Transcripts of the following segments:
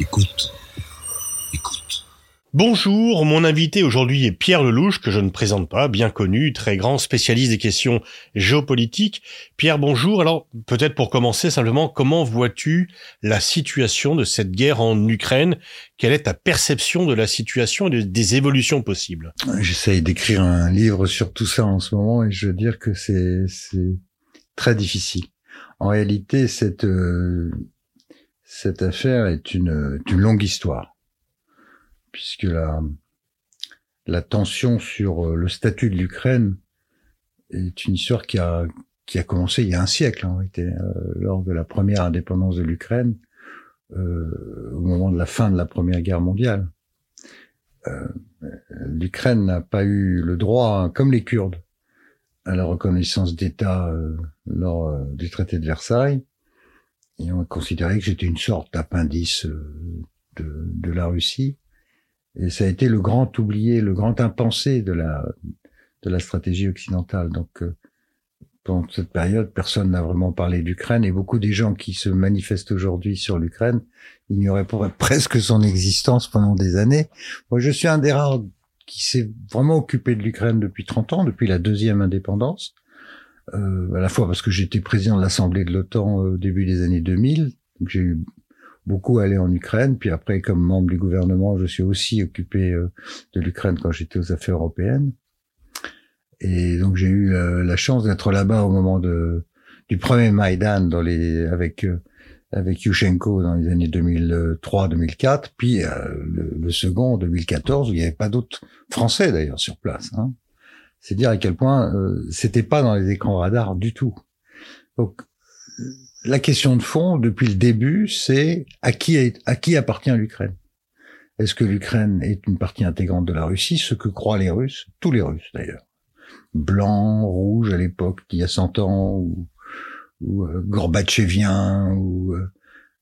Écoute. Écoute. Bonjour, mon invité aujourd'hui est Pierre Lelouch, que je ne présente pas, bien connu, très grand spécialiste des questions géopolitiques. Pierre, bonjour. Alors, peut-être pour commencer, simplement, comment vois-tu la situation de cette guerre en Ukraine? Quelle est ta perception de la situation et des évolutions possibles? J'essaye d'écrire un livre sur tout ça en ce moment et je veux dire que c'est très difficile. En réalité, cette, euh, cette affaire est une, une longue histoire puisque la, la tension sur euh, le statut de l'Ukraine est une histoire qui a, qui a commencé il y a un siècle en réalité, euh, lors de la première indépendance de l'Ukraine, euh, au moment de la fin de la Première Guerre mondiale. Euh, L'Ukraine n'a pas eu le droit, comme les Kurdes, à la reconnaissance d'État euh, lors du traité de Versailles. Et on a considéré que j'étais une sorte d'appendice de, de la Russie. Et ça a été le grand oublié, le grand impensé de la, de la stratégie occidentale. Donc, euh, pendant cette période, personne n'a vraiment parlé d'Ukraine et beaucoup des gens qui se manifestent aujourd'hui sur l'Ukraine ignoraient presque son existence pendant des années. Moi, je suis un des rares qui s'est vraiment occupé de l'Ukraine depuis 30 ans, depuis la deuxième indépendance. Euh, à la fois parce que j'étais président de l'Assemblée de l'OTAN euh, au début des années 2000, donc j'ai eu beaucoup allé en Ukraine. Puis après, comme membre du gouvernement, je suis aussi occupé euh, de l'Ukraine quand j'étais aux affaires européennes. Et donc j'ai eu euh, la chance d'être là-bas au moment de du premier Maïdan dans les avec avec Yushchenko dans les années 2003-2004, puis le, second en 2014 où il n'y avait pas d'autres Français d'ailleurs sur place. Hein. C'est dire à quel point c'était pas dans les écrans radars du tout. Donc la question de fond, depuis le début, c'est à qui, appartient l'Ukraine? Est-ce que l'Ukraine est une partie intégrante de la Russie? Ce que croient les Russes, tous les Russes d'ailleurs. Blanc, rouge à l'époque, il y a 100 ans, ou, ou euh, Gorbatchevien, ou... Euh,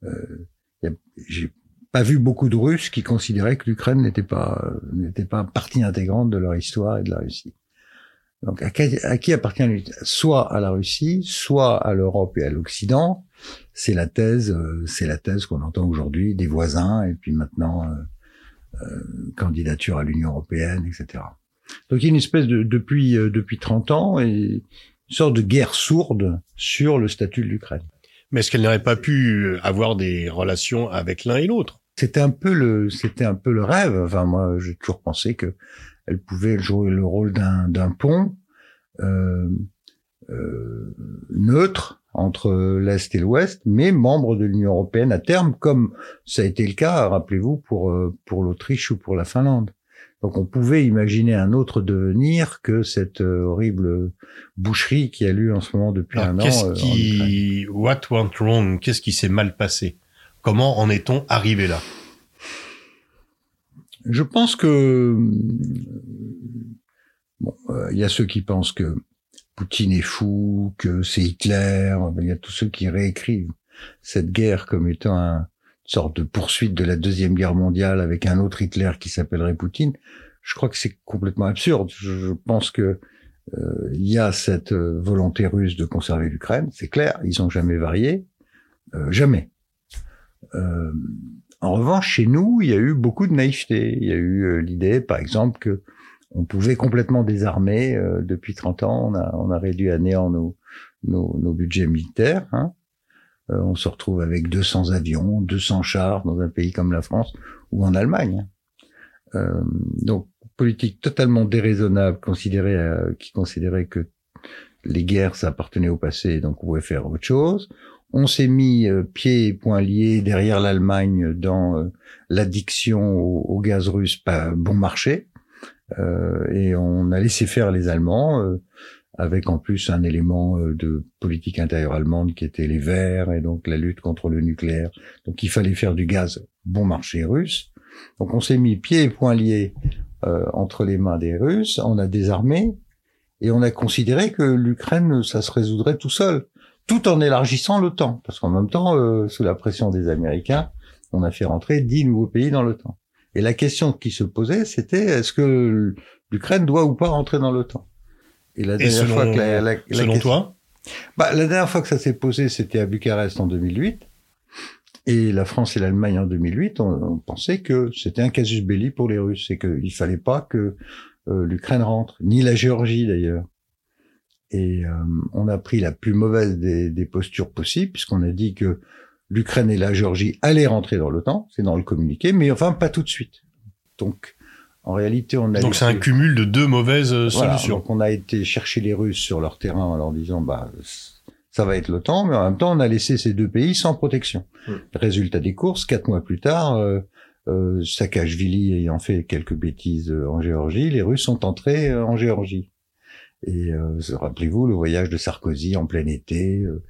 euh, j'ai pas vu beaucoup de Russes qui considéraient que l'Ukraine n'était pas n'était pas partie intégrante de leur histoire et de la Russie. Donc à qui, appartient soit à la Russie, soit à l'Europe et à l'Occident. C'est la thèse, euh, c'est la thèse qu'on entend aujourd'hui des voisins et puis maintenant euh, euh, candidature à l'Union européenne, etc. Donc il y a une espèce de depuis euh, depuis 30 ans et une sorte de guerre sourde sur le statut de l'Ukraine. Mais est-ce qu'elle n'aurait pas pu avoir des relations avec l'un et l'autre? C'était un peu le c'était un peu le rêve. Enfin moi j'ai toujours pensé que elle pouvait jouer le rôle d'un pont euh, euh, neutre entre l'Est et l'Ouest, mais membre de l'Union européenne à terme, comme ça a été le cas, rappelez-vous, pour, euh, pour l'Autriche ou pour la Finlande. Donc on pouvait imaginer un autre devenir que cette euh, horrible boucherie qui a lieu en ce moment depuis un an. Qu'est-ce qui, what went wrong? Qu'est-ce qui s'est mal passé? Comment en est-on arrivé là? Je pense que bon, euh, il y a ceux qui pensent que Poutine est fou, que c'est Hitler. Il y a tous ceux qui réécrivent cette guerre comme étant une sorte de poursuite de la deuxième guerre mondiale avec un autre Hitler qui s'appellerait Poutine. Je crois que c'est complètement absurde. Je, pense que euh, il y a cette euh, volonté russe de conserver l'Ukraine, c'est clair. Ils ont jamais varié, jamais. En revanche, chez nous, il y a eu beaucoup de naïveté. Il y a eu euh, l'idée, par exemple, que on pouvait complètement désarmer. Euh, depuis 30 ans, on a, on a réduit à néant nos, nos, nos budgets militaires. Hein. Euh, on se retrouve avec 200 avions, 200 chars dans un pays comme la France ou en Allemagne. donc, politique totalement déraisonnable, considérée, qui considérait que les guerres, ça appartenait au passé, donc on pouvait faire autre chose. On s'est mis euh, pieds et poings liés derrière l'Allemagne dans euh, l'addiction au, gaz russe bon marché. Euh, et on a laissé faire les Allemands, avec en plus un élément de politique intérieure allemande qui était les Verts et donc la lutte contre le nucléaire. Donc il fallait faire du gaz bon marché russe. Donc on s'est mis pieds et poings liés entre les mains des Russes, on a désarmé et on a considéré que l'Ukraine, ça se résoudrait tout seul tout en élargissant l'OTAN, parce qu'en même temps, euh, sous la pression des Américains, on a fait rentrer dix nouveaux pays dans l'OTAN. Et la question qui se posait, c'était est-ce que l'Ukraine doit ou pas rentrer dans l'OTAN? Et la dernière fois que la, la, selon toi? Bah, la dernière fois que ça s'est posé, c'était à Bucarest en 2008. Et la France et l'Allemagne en 2008 ont, pensé que c'était un casus belli pour les Russes et qu'il fallait pas que euh, l'Ukraine rentre, ni la Géorgie d'ailleurs. Et euh, on a pris la plus mauvaise des, des postures possibles, puisqu'on a dit que l'Ukraine et la Géorgie allaient rentrer dans l'OTAN, c'est dans le communiqué, mais enfin pas tout de suite. Donc en réalité, on a donc c'est un cumul de deux mauvaises euh, solutions. Donc on a été chercher les Russes sur leur terrain en leur disant bah ça va être l'OTAN, mais en même temps on a laissé ces deux pays sans protection. Hmm. Résultat des courses, quatre mois plus tard, euh, euh, Saakashvili ayant fait quelques bêtises euh, en Géorgie, les Russes sont entrés en Géorgie. Et euh, rappelez-vous le voyage de Sarkozy en plein été euh,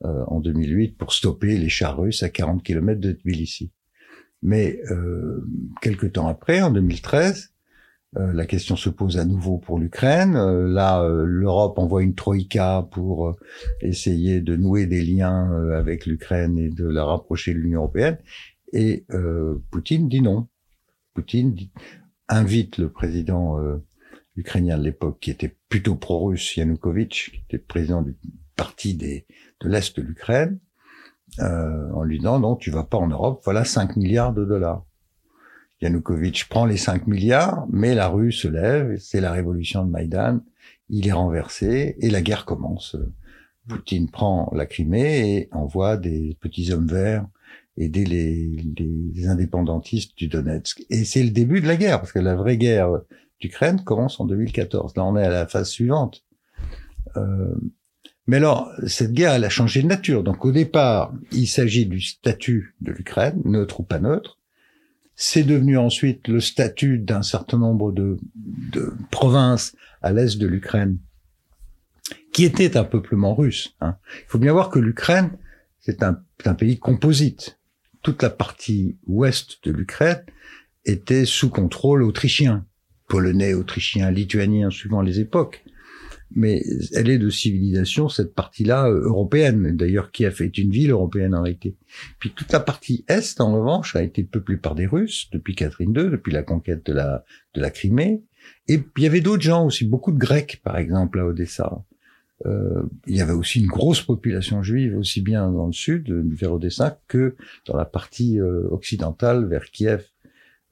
en 2008 pour stopper les chars russes à 40 km de Tbilissi. Mais euh, quelques temps après, en 2013, euh, la question se pose à nouveau pour l'Ukraine. Euh, là, l'Europe envoie une troïka pour essayer de nouer des liens avec l'Ukraine et de la rapprocher de l'Union européenne. Et Poutine dit non. Poutine invite le président ukrainien de l'époque, qui était plutôt pro-russe, Yanukovych, qui était président du parti des, de l'Est de l'Ukraine, euh, en lui disant non, tu vas pas en Europe, voilà 5 milliards de dollars. Yanukovych prend les 5 milliards, mais la rue se lève, c'est la révolution de Maïdan, il est renversé et la guerre commence. Poutine prend la Crimée et envoie des petits hommes verts aider les, les indépendantistes du Donetsk. Et c'est le début de la guerre, parce que la vraie guerre d'Ukraine commence en 2014. Là, on est à la phase suivante. Euh, mais alors, cette guerre, elle a changé de nature. Donc au départ, il s'agit du statut de l'Ukraine, neutre ou pas neutre. C'est devenu ensuite le statut d'un certain nombre de, provinces à l'est de l'Ukraine, qui étaient un peuplement russe. Hein. Il faut bien voir que l'Ukraine, c'est un, un pays composite. Toute la partie ouest de l'Ukraine était sous contrôle autrichien, polonais, autrichien, lituanien, suivant les époques mais elle est de civilisation, cette partie-là euh, européenne, d'ailleurs a fait une ville européenne en réalité. Puis toute la partie est, en revanche, a été peuplée par des Russes depuis Catherine II, depuis la conquête de la, de la Crimée. Et il y avait d'autres gens aussi, beaucoup de Grecs, par exemple, à Odessa. Euh, il y avait aussi une grosse population juive, aussi bien dans le sud, vers Odessa, que dans la partie euh, occidentale, vers Kiev.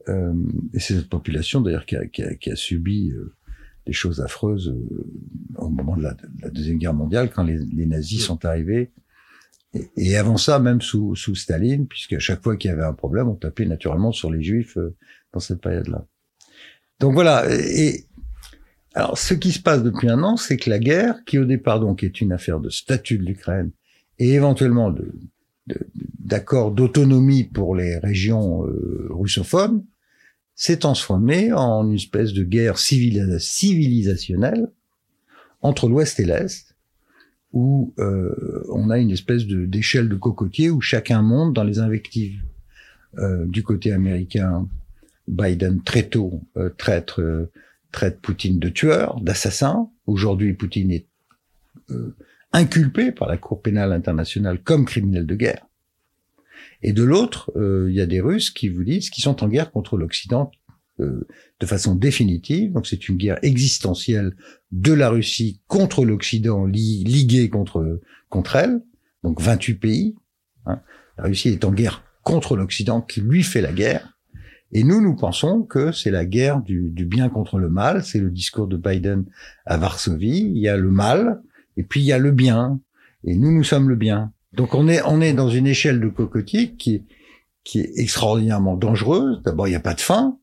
Euh, et c'est cette population, d'ailleurs, qui a, qui, a, qui a, subi euh, des choses affreuses euh, au moment de la, deuxième guerre mondiale quand les, nazis sont arrivés. Et, avant ça, même sous, sous Staline, puisque à chaque fois qu'il y avait un problème, on tapait naturellement sur les Juifs dans cette période-là. Donc voilà. Et alors, ce qui se passe depuis un an, c'est que la guerre, qui au départ donc est une affaire de statut de l'Ukraine et éventuellement de d'accord d'autonomie pour les régions euh, russophones, s'est transformé en une espèce de guerre civilisationnelle entre l'Ouest et l'Est, où euh, on a une espèce d'échelle de cocotier où chacun monte dans les invectives. Euh, du côté américain, Biden très tôt euh, traite traite Poutine de tueur, d'assassin. Aujourd'hui, Poutine est inculpé par la Cour pénale internationale comme criminel de guerre. Et de l'autre, euh, il y a des Russes qui vous disent qu'ils sont en guerre contre l'Occident euh, de façon définitive. Donc c'est une guerre existentielle de la Russie contre l'Occident, li liguée contre contre elle. Donc 28 pays. Hein. La Russie est en guerre contre l'Occident qui lui fait la guerre. Et nous, nous pensons que c'est la guerre du, du bien contre le mal. C'est le discours de Biden à Varsovie. Il y a le mal et puis il y a le bien. Et nous, nous sommes le bien. Donc on est on est dans une échelle de cocotier qui est qui est extraordinairement dangereuse. D'abord, il n'y a pas de fin,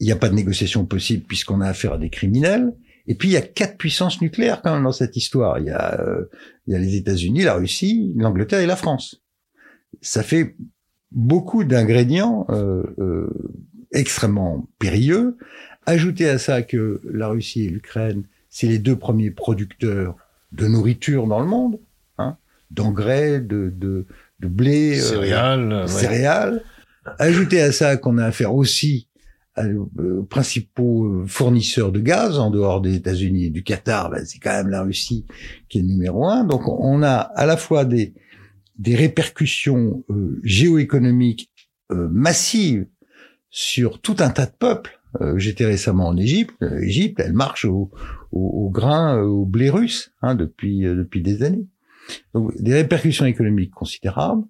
il n'y a pas de négociation possible puisqu'on a affaire à des criminels. Et puis il y a quatre puissances nucléaires quand même dans cette histoire. Il y a euh, il y a les États-Unis, la Russie, l'Angleterre et la France. Ça fait beaucoup d'ingrédients euh, euh, extrêmement périlleux. Ajoutez à ça que la Russie et l'Ukraine, c'est les deux premiers producteurs de nourriture dans le monde. D'engrais, de, de, de, blé, euh, céréales, euh, céréales. Ajoutez à ça qu'on a affaire aussi aux principaux fournisseurs de gaz en dehors des États-Unis et du Qatar, ben c'est quand même la Russie qui est le numéro un. Donc on a à la fois des des répercussions euh, géoéconomiques euh, massives sur tout un tas de peuples. Euh, j'étais récemment en Égypte. L'Égypte, elle marche au, au, au grain, au blé russe hein, depuis depuis des années. Donc des répercussions économiques considérables,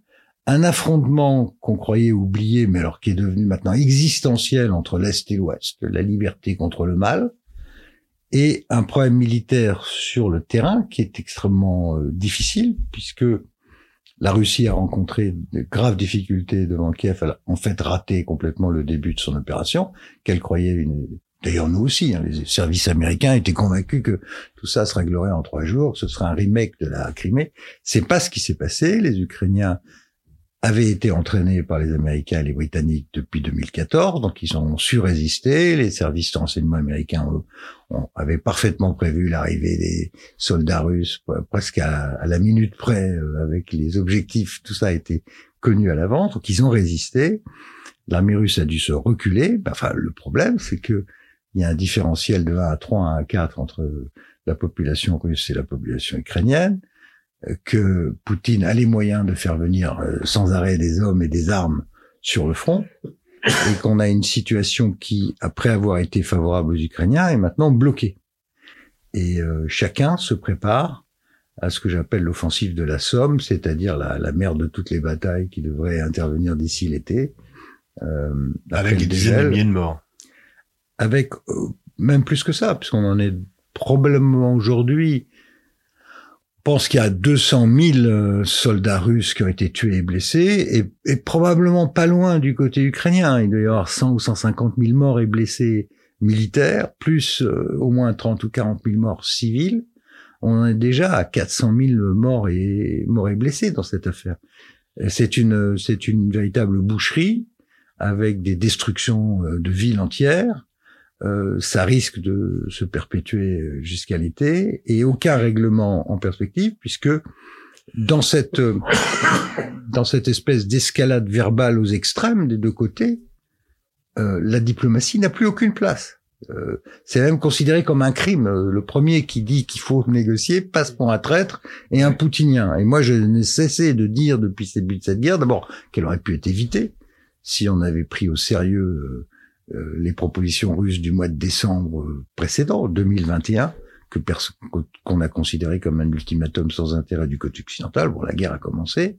un affrontement qu'on croyait oublié, mais alors qui est devenu maintenant existentiel entre l'Est et l'Ouest, la liberté contre le mal, et un problème militaire sur le terrain qui est extrêmement euh, difficile, puisque la Russie a rencontré de graves difficultés devant Kiev, elle a en fait raté complètement le début de son opération, qu'elle croyait une... D'ailleurs, nous aussi, hein, les services américains étaient convaincus que tout ça se réglerait en trois jours, ce serait un remake de la Crimée. C'est pas ce qui s'est passé. Les Ukrainiens avaient été entraînés par les Américains et les Britanniques depuis 2014, donc ils ont su résister. Les services de renseignement américains avaient parfaitement prévu l'arrivée des soldats russes presque à, la minute près, euh, avec les objectifs, tout ça a été connu à l'avance, donc ils ont résisté. L'armée russe a dû se reculer. Enfin, le problème, c'est que il y a un différentiel de 1 à 3, 1 à 4 entre la population russe et la population ukrainienne que Poutine a les moyens de faire venir euh, sans arrêt des hommes et des armes sur le front, et qu'on a une situation qui, après avoir été favorable aux Ukrainiens, est maintenant bloquée. Et euh, chacun se prépare à ce que j'appelle l'offensive de la Somme, c'est-à-dire la, la mère de toutes les batailles qui devrait intervenir d'ici l'été. Euh, avec des dizaines de milliers de morts. Avec même plus que ça, puisqu'on en est probablement aujourd'hui pense qu'il y a 200 000 euh, soldats russes qui ont été tués et blessés, et, et, probablement pas loin du côté ukrainien. Il doit y avoir 100 ou 150 000 morts et blessés militaires, plus euh, au moins 30 ou 40 000 morts civils. On est déjà à 400 000 morts et morts et blessés dans cette affaire. C'est une c'est une véritable boucherie avec des destructions euh, de villes entières euh, ça risque de se perpétuer jusqu'à l'été et aucun règlement en perspective puisque dans cette dans cette espèce d'escalade verbale aux extrêmes des deux côtés, euh, la diplomatie n'a plus aucune place. Euh, c'est même considéré comme un crime. Le premier qui dit qu'il faut négocier passe pour un traître et un poutinien. Et moi, je n'ai cessé de dire depuis le début de cette guerre, d'abord, qu'elle aurait pu être évitée si on avait pris au sérieux euh, les propositions russes du mois de décembre euh, précédent, 2021, que qu'on a considéré comme un ultimatum sans intérêt du côté occidental. Bon, la guerre a commencé.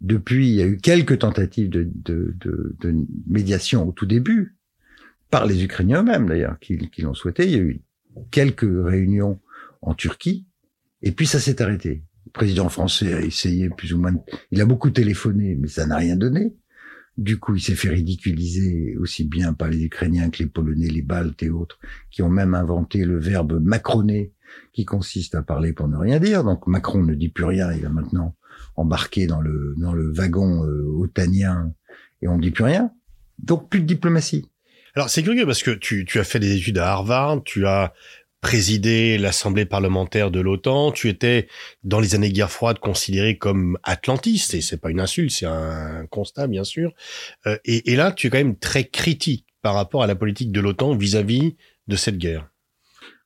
Depuis, il y a eu quelques tentatives de, de, de, de médiation au tout début, par les Ukrainiens eux-mêmes d'ailleurs, qui, qui l'ont souhaité. Il y a eu quelques réunions en Turquie, et puis ça s'est arrêté. Le président français a essayé plus ou moins, il a beaucoup téléphoné, mais ça n'a rien donné. Du coup, il s'est fait ridiculiser aussi bien par les Ukrainiens que les Polonais, les Baltes et autres, qui ont même inventé le verbe macroner, qui consiste à parler pour ne rien dire. Donc Macron ne dit plus rien, il va maintenant embarquer dans le dans le wagon euh, otanien et on ne dit plus rien. Donc plus de diplomatie. Alors c'est curieux parce que tu, tu as fait des études à Harvard, tu as présidé l'Assemblée parlementaire de l'OTAN, tu étais dans les années guerre froide considéré comme atlantiste, et c'est pas une insulte, c'est un constat bien sûr. Euh, et, et, là, tu es quand même très critique par rapport à la politique de l'OTAN vis-à-vis de cette guerre.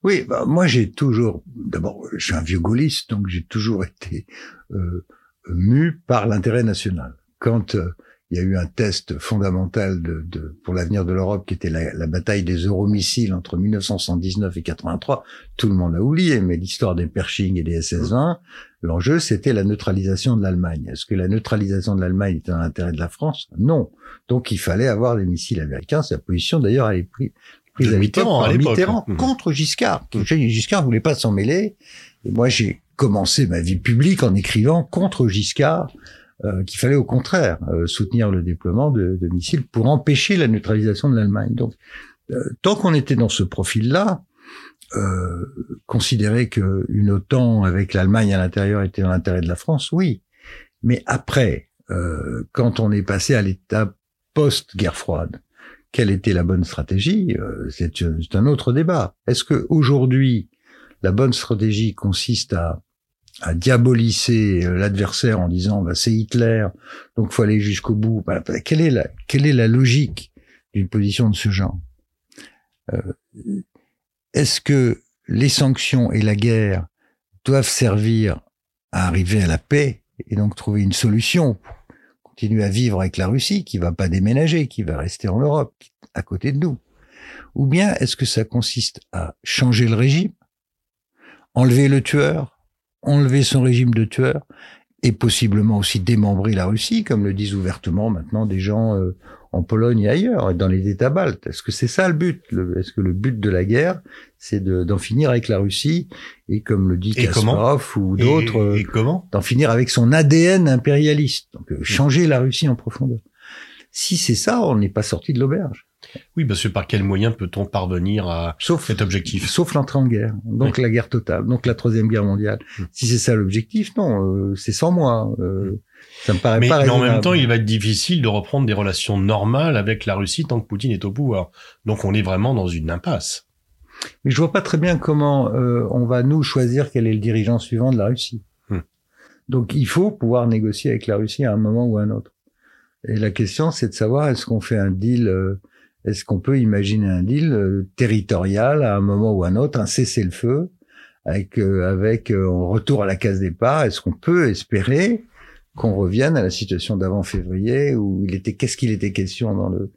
Oui, bah, moi j'ai toujours, d'abord, je suis un vieux gaulliste, donc j'ai toujours été euh, mu par l'intérêt national. Quand euh, il y a eu un test fondamental de, de pour l'avenir de l'Europe qui était la, la, bataille des euromissiles entre 1979 et 83. Tout le monde l'a oublié, mais l'histoire des Pershing et des SS-20, l'enjeu c'était la neutralisation de l'Allemagne. Est-ce que la neutralisation de l'Allemagne était dans l'intérêt de la France? Non. Donc il fallait avoir des missiles américains. La position d'ailleurs à prise prise à Mitterrand, à Mitterrand mmh. contre Giscard. Mmh. Giscard voulait pas s'en mêler. Et moi j'ai commencé ma vie publique en écrivant contre Giscard euh, qu'il fallait au contraire euh, soutenir le déploiement de, de, missiles pour empêcher la neutralisation de l'Allemagne. Donc, euh, tant qu'on était dans ce profil-là, considérer qu'une OTAN avec l'Allemagne à l'intérieur était dans l'intérêt de la France, oui. Mais après, quand on est passé à l'étape post-guerre froide, quelle était la bonne stratégie? C'est un autre débat. Est-ce que aujourd'hui la bonne stratégie consiste à à diaboliser euh, l'adversaire en disant bah, c'est Hitler, donc faut aller jusqu'au bout. Bah, bah, quelle est la quelle est la logique d'une position de ce genre? Euh, Est-ce que les sanctions et la guerre doivent servir à arriver à la paix et donc trouver une solution pour continuer à vivre avec la Russie qui va pas déménager, qui va rester en Europe, à côté de nous? Ou bien est-ce que ça consiste à changer le régime, enlever le tueur, enlever son régime de tueur, et possiblement aussi démembrer la Russie, comme le disent ouvertement maintenant des gens euh, en Pologne et ailleurs, et dans les États baltes. Est-ce que c'est ça le but? Est-ce que le but de la guerre, c'est d'en finir avec la Russie et comme le dit Kasparov ou d'autres, d'en finir avec son ADN impérialiste, donc euh, changer la Russie en profondeur. Si c'est ça, on n'est pas sorti de l'auberge. Oui, parce que par quel moyen peut-on parvenir à sauf, cet objectif? Sauf l'entrée en guerre, donc la guerre totale, donc la troisième guerre mondiale. Hmm. Si c'est ça l'objectif, non, euh, c'est sans moi. Euh, ça me paraît mais, pas Mais en même temps, il va être difficile de reprendre des relations normales avec la Russie tant que Poutine est au pouvoir. Donc on est vraiment dans une impasse. Mais je vois pas très bien comment euh, on va nous choisir quel est le dirigeant suivant de la Russie. Hmm. Donc il faut pouvoir négocier avec la Russie à un moment ou à un autre. Et la question, c'est de savoir est-ce qu'on fait un deal est-ce qu'on peut imaginer un deal euh, territorial à un moment ou à un autre, un cessez-le-feu, avec euh, avec euh, un retour à la case départ? Est-ce qu'on peut espérer qu'on revienne à la situation d'avant février où il était qu'est-ce qu'il était question dans le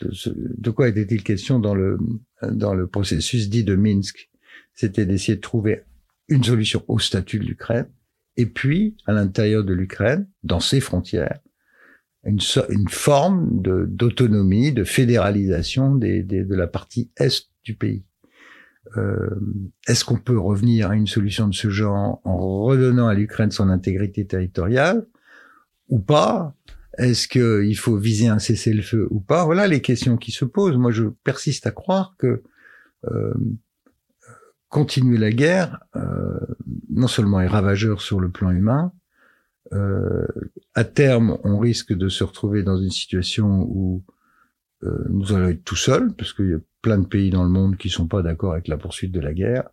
de, de quoi était-il question dans le dans le processus dit de Minsk? C'était d'essayer de trouver une solution au statut de l'Ukraine et puis à l'intérieur de l'Ukraine, dans ses frontières, une, une forme d'autonomie, de, fédéralisation des, des, de la partie est du pays. Euh, Est-ce qu'on peut revenir à une solution de ce genre en redonnant à l'Ukraine son intégrité territoriale ou pas? Est-ce qu'il faut viser un cessez-le-feu ou pas? Voilà les questions qui se posent. Moi, je persiste à croire que euh, continuer la guerre, euh, non seulement est ravageur sur le plan humain, euh, à terme, on risque de se retrouver dans une situation où euh, nous allons être tout seuls, parce qu'il y a plein de pays dans le monde qui sont pas d'accord avec la poursuite de la guerre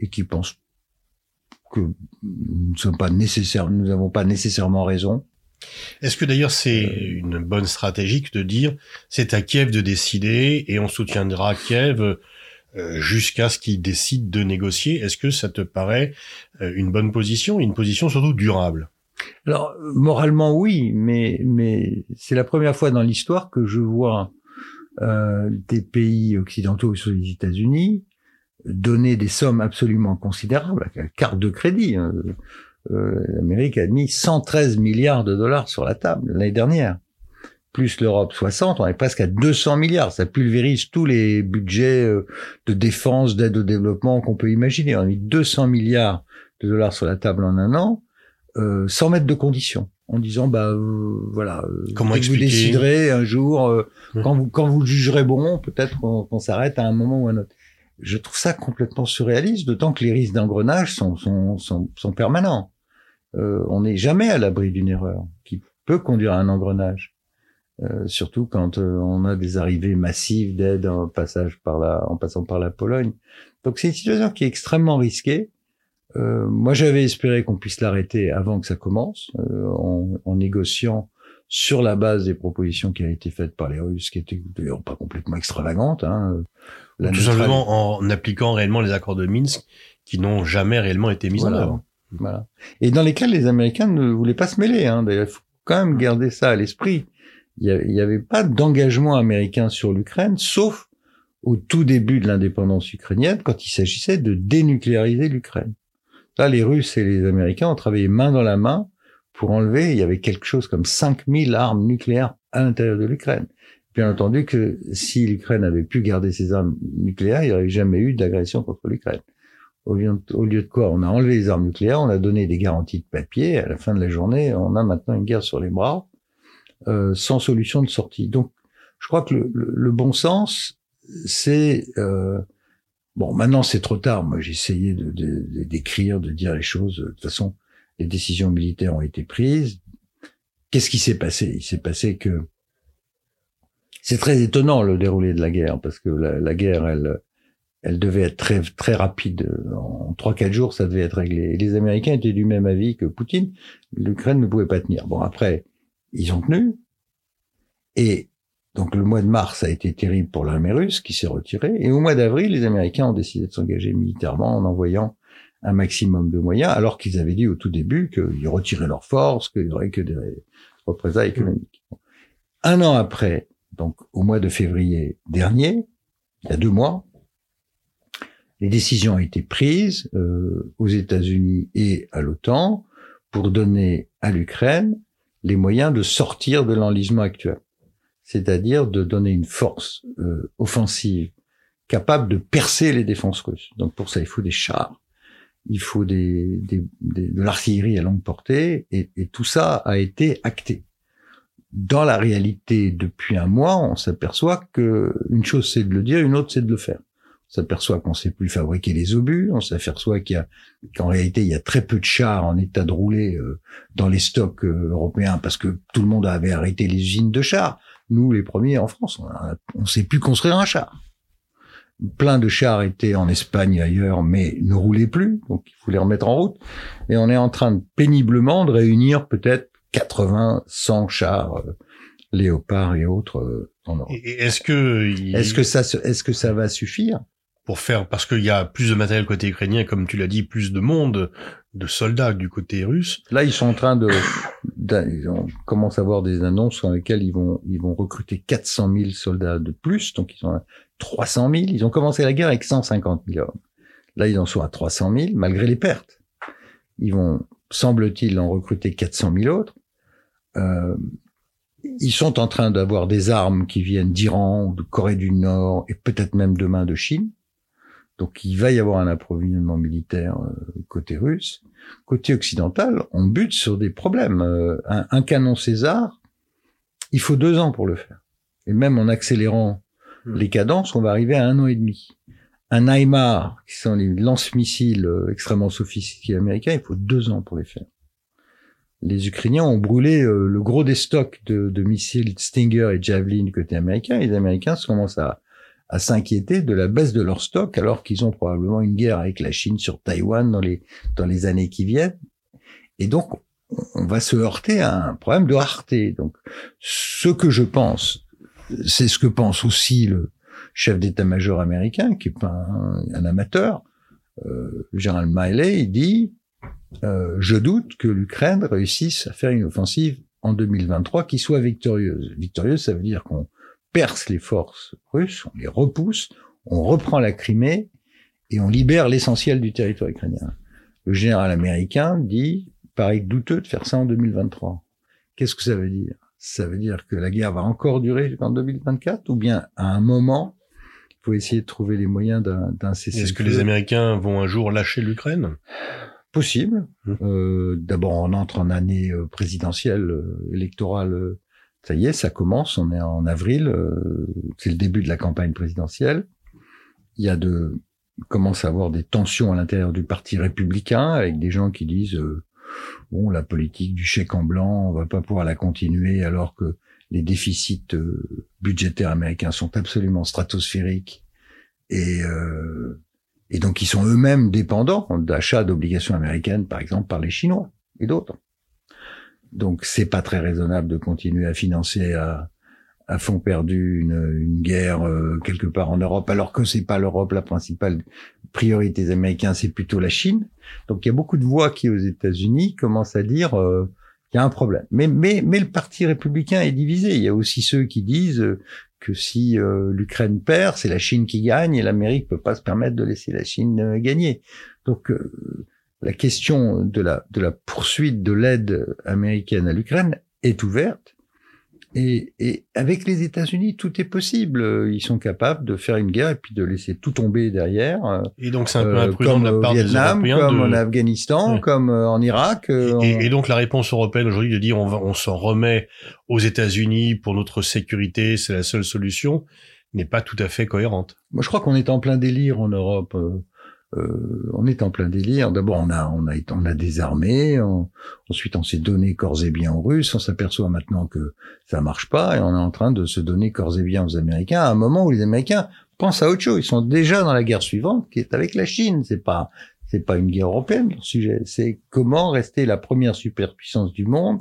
et qui pensent que nous ne sommes pas nécessaires, nous n'avons pas nécessairement raison. Est-ce que d'ailleurs c'est euh, une bonne stratégie de dire c'est à Kiev de décider et on soutiendra Kiev euh, jusqu'à ce qu'il décide de négocier? Est-ce que ça te paraît une bonne position, une position surtout durable alors, moralement, oui, mais, mais c'est la première fois dans l'histoire que je vois euh, des pays occidentaux sur les États-Unis donner des sommes absolument considérables, carte de crédit. Hein. Euh, L'Amérique a mis 113 milliards de dollars sur la table l'année dernière. Plus l'Europe 60, on est presque à 200 milliards. Ça pulvérise tous les budgets euh, de défense, d'aide au développement qu'on peut imaginer. On a mis 200 milliards de dollars sur la table en un an euh, sans mettre de conditions, en disant bah euh, voilà, euh, comment vous déciderez un jour quand vous quand vous jugerez bon, peut-être qu'on s'arrête à un moment ou à un autre. Je trouve ça complètement surréaliste, d'autant que les risques d'engrenage sont, sont, sont, sont permanents. on n'est jamais à l'abri d'une erreur qui peut conduire à un engrenage. Euh, surtout quand on a des arrivées massives d'aide en passage par la, en passant par la Pologne. Donc c'est une situation qui est extrêmement risquée euh, moi, j'avais espéré qu'on puisse l'arrêter avant que ça commence, euh, en, en, négociant sur la base des propositions qui avaient été faites par les Russes, qui étaient d'ailleurs pas complètement extravagantes. Hein, la tout simplement en appliquant réellement les accords de Minsk, qui n'ont jamais réellement été mis en œuvre. Voilà. Et dans lesquels les Américains ne voulaient pas se mêler. Hein. D'ailleurs, il faut quand même garder ça à l'esprit. Il n'y avait pas d'engagement américain sur l'Ukraine, sauf au tout début de l'indépendance ukrainienne, quand il s'agissait de dénucléariser l'Ukraine. Là, les Russes et les Américains ont travaillé main dans la main pour enlever, il y avait quelque chose comme 5000 armes nucléaires à l'intérieur de l'Ukraine. Bien entendu que si l'Ukraine avait pu garder ses armes nucléaires, il n'y aurait jamais eu d'agression contre l'Ukraine. Au lieu, de quoi On a enlevé les armes nucléaires, on a donné des garanties de papier. À la fin de la journée, on a maintenant une guerre sur les bras, euh, sans solution de sortie. Donc, je crois que le, le bon sens, c'est euh, Bon, maintenant c'est trop tard. Moi, j'ai essayé de, d'écrire, de, dire les choses. De toute façon, les décisions militaires ont été prises. Qu'est-ce qui s'est passé? Il s'est passé que c'est très étonnant le déroulé de la guerre parce que la, guerre, elle, elle devait être très très rapide. En trois quatre jours, ça devait être réglé. Et les Américains étaient du même avis que Poutine. L'Ukraine ne pouvait pas tenir. Bon, après, ils ont tenu. Et donc le mois de mars a été terrible pour l'armée russe qui s'est retirée. Et au mois d'avril, les Américains ont décidé de s'engager militairement en envoyant un maximum de moyens, alors qu'ils avaient dit au tout début qu'ils retiraient leurs forces, qu'il y aurait que des représailles économiques. Un an après, donc au mois de février dernier, il y a deux mois, les décisions ont été prises euh, aux États-Unis et à l'OTAN pour donner à l'Ukraine les moyens de sortir de l'enlisement actuel, c'est-à-dire de donner une force euh, offensive capable de percer les défenses russes. Donc pour ça, il faut des chars, il faut des, des, de l'artillerie à longue portée, et, et, tout ça a été acté. Dans la réalité, depuis un mois, on s'aperçoit que une chose c'est de le dire, une autre c'est de le faire. On s'aperçoit qu'on sait plus fabriquer les obus, on s'aperçoit qu'il y a qu'en réalité il y a très peu de chars en état de rouler euh, dans les stocks euh, européens parce que tout le monde avait arrêté les usines de chars. Nous, les premiers en France, on ne sait plus construire un char plein de chars étaient en Espagne et ailleurs, mais ne roulaient plus, donc il faut les remettre en route. Et on est en train de, péniblement de réunir peut-être 80, 100 chars euh, léopards et autres euh, en Europe. Est-ce que est-ce que ça est-ce que ça va suffire? Pour faire parce qu'il y a plus de matériel côté ukrainien, comme tu l'as dit, plus de monde, de soldats du côté russe. Là, ils sont en train de, ils ont, commencent à avoir des annonces dans lesquelles ils vont ils vont recruter 400 000 soldats de plus, donc ils sont 300 000. Ils ont commencé la guerre avec 150 000 hommes. Là, ils en sont à 300 000, malgré les pertes. Ils vont, semble-t-il, en recruter 400 000 autres. Euh, ils sont en train d'avoir des armes qui viennent d'Iran, de Corée du Nord et peut-être même demain de Chine. Donc il va y avoir un approvisionnement militaire euh, côté russe. Côté occidental, on bute sur des problèmes. Euh, un, un, canon César, il faut deux ans pour le faire. Et même en accélérant Hmm. les cadences, on va arriver à un an et demi. Un Aimar, qui sont les lance-missiles euh, extrêmement sophistiqués américains, il faut deux ans pour les faire. Les Ukrainiens ont brûlé euh, le gros des stocks de, missiles Stinger et Javelin côté américain, et les Américains commencent à, à s'inquiéter de la baisse de leur stock, alors qu'ils ont probablement une guerre avec la Chine sur Taïwan dans les, dans les années qui viennent. Et donc, on va se heurter à un problème de rareté. Donc, ce que je pense, c'est ce que pense aussi le chef d'état-major américain, qui est pas un, amateur, euh, général Miley, il dit euh, Je doute que l'Ukraine réussisse à faire une offensive en 2023 qui soit victorieuse. Victorieuse, ça veut dire qu'on perce les forces russes, on les repousse, on reprend la Crimée et on libère l'essentiel du territoire ukrainien. Le général américain dit, paraît douteux de faire ça en 2023. Qu'est-ce que ça veut dire? Ça veut dire que la guerre va encore durer jusqu'en 2024 ou bien à un moment, il faut essayer de trouver les moyens d'un cessez Est-ce que les Américains vont un jour lâcher l'Ukraine? Possible. Mmh. Euh, D'abord, on entre en année euh, présidentielle, euh, électorale. Euh, ça y est, ça commence. On est en avril. C'est le début de la campagne présidentielle. Il y a de commence à avoir des tensions à l'intérieur du parti républicain avec des gens qui disent bon, la politique du chèque en blanc, on va pas pouvoir la continuer alors que les déficits euh, budgétaires américains sont absolument stratosphériques et euh, et donc ils sont eux-mêmes dépendants d'achats d'obligations américaines, par exemple, par les Chinois et d'autres. Donc c'est pas très raisonnable de continuer à financer à, à fond perdu une, une guerre euh, quelque part en Europe, alors que c'est pas l'Europe la principale priorité des Américains, c'est plutôt la Chine. Donc il y a beaucoup de voix qui aux États-Unis commencent à dire euh, qu'il y a un problème. Mais mais mais le parti républicain est divisé. Il y a aussi ceux qui disent que si euh, l'Ukraine perd, c'est la Chine qui gagne et l'Amérique peut pas se permettre de laisser la Chine gagner. Donc la question de la de la poursuite de l'aide américaine à l'Ukraine est ouverte et, et, avec les États-Unis, tout est possible. Ils sont capables de faire une guerre et puis de laisser tout tomber derrière. Et donc c'est un peu imprudent de la part Vietnam, des Européens. Comme en Afghanistan, comme euh, en Irak. Euh, et, et, donc la réponse européenne aujourd'hui de dire on, va, on s'en remet aux États-Unis pour notre sécurité, c'est la seule solution, n'est pas tout à fait cohérente. Moi je crois qu'on est en plein délire en Europe. Euh, on est en plein délire. D'abord, on a, on a, on a désarmé. ensuite, on s'est donné corps et bien aux Russes. On s'aperçoit maintenant que ça marche pas et on est en train de se donner corps et bien aux Américains à un moment où les Américains pensent à autre chose. Ils sont déjà dans la guerre suivante qui est avec la Chine. C'est pas, c'est pas une guerre européenne le sujet, c'est comment rester la première superpuissance du monde,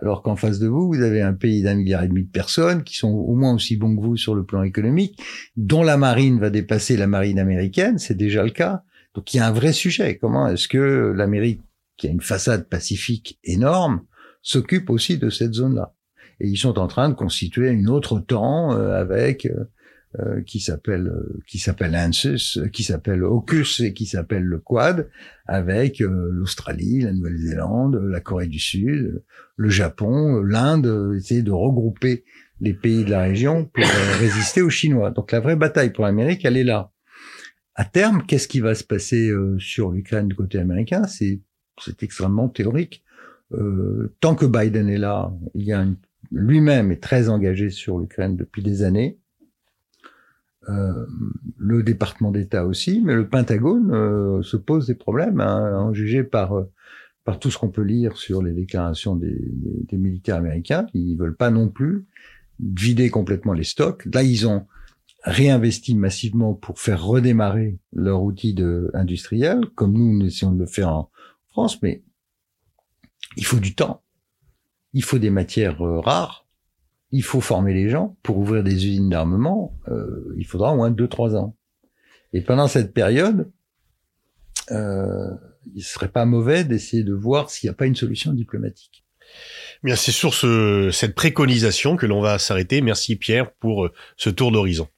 alors qu'en face de vous, vous avez un pays d'un milliard et demi de personnes qui sont au moins aussi bons que vous sur le plan économique, dont la marine va dépasser la marine américaine, c'est déjà le cas. Donc il y a un vrai sujet. Comment est-ce que l'Amérique, qui a une façade pacifique énorme, s'occupe aussi de cette zone-là? Et ils sont en train de constituer une autre temps euh, avec euh, euh, qui s'appelle euh, qui s'appelle ANSUS, qui s'appelle AUKUS et qui s'appelle le Quad, avec l'Australie, la Nouvelle-Zélande, la Corée du Sud, le Japon, l'Inde, essayer de regrouper les pays de la région pour résister aux Chinois. Donc la vraie bataille pour l'Amérique, elle est là. À terme, qu'est-ce qui va se passer sur l'Ukraine du côté américain? C'est extrêmement théorique. Euh, tant que Biden est là, il lui-même est très engagé sur l'Ukraine depuis des années. Euh, le département d'État aussi, mais le Pentagone euh, se pose des problèmes, hein, en jugé par euh, par tout ce qu'on peut lire sur les déclarations des, des, des, militaires américains. Ils veulent pas non plus vider complètement les stocks. Là, ils ont réinvesti massivement pour faire redémarrer leur outil industriel, comme nous, nous essayons de le faire en France, mais il faut du temps. Il faut des matières euh, rares. Il faut former les gens pour ouvrir des usines d'armement. Euh, il faudra au moins deux trois ans. Et pendant cette période, euh, il serait pas mauvais d'essayer de voir s'il n'y a pas une solution diplomatique. Bien, c'est sur ce, cette préconisation que l'on va s'arrêter. Merci Pierre pour euh, ce tour d'horizon.